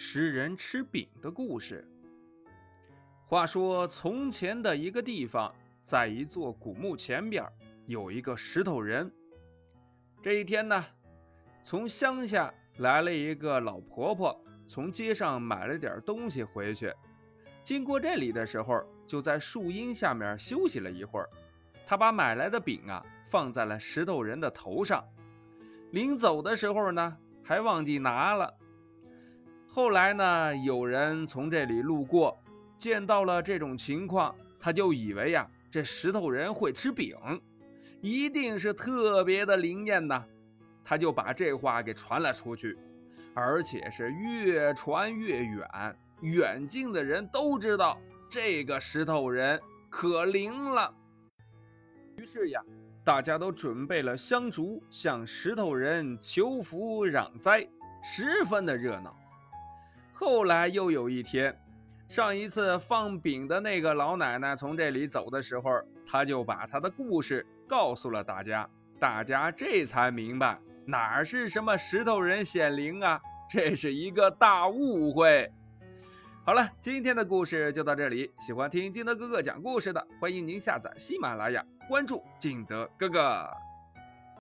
食人吃饼的故事。话说，从前的一个地方，在一座古墓前边，有一个石头人。这一天呢，从乡下来了一个老婆婆，从街上买了点东西回去。经过这里的时候，就在树荫下面休息了一会儿。她把买来的饼啊，放在了石头人的头上。临走的时候呢，还忘记拿了。后来呢，有人从这里路过，见到了这种情况，他就以为呀，这石头人会吃饼，一定是特别的灵验呐。他就把这话给传了出去，而且是越传越远，远近的人都知道这个石头人可灵了。于是呀。大家都准备了香烛，向石头人求福攘灾，十分的热闹。后来又有一天，上一次放饼的那个老奶奶从这里走的时候，她就把她的故事告诉了大家，大家这才明白哪是什么石头人显灵啊，这是一个大误会。好了，今天的故事就到这里。喜欢听金德哥哥讲故事的，欢迎您下载喜马拉雅，关注金德哥哥。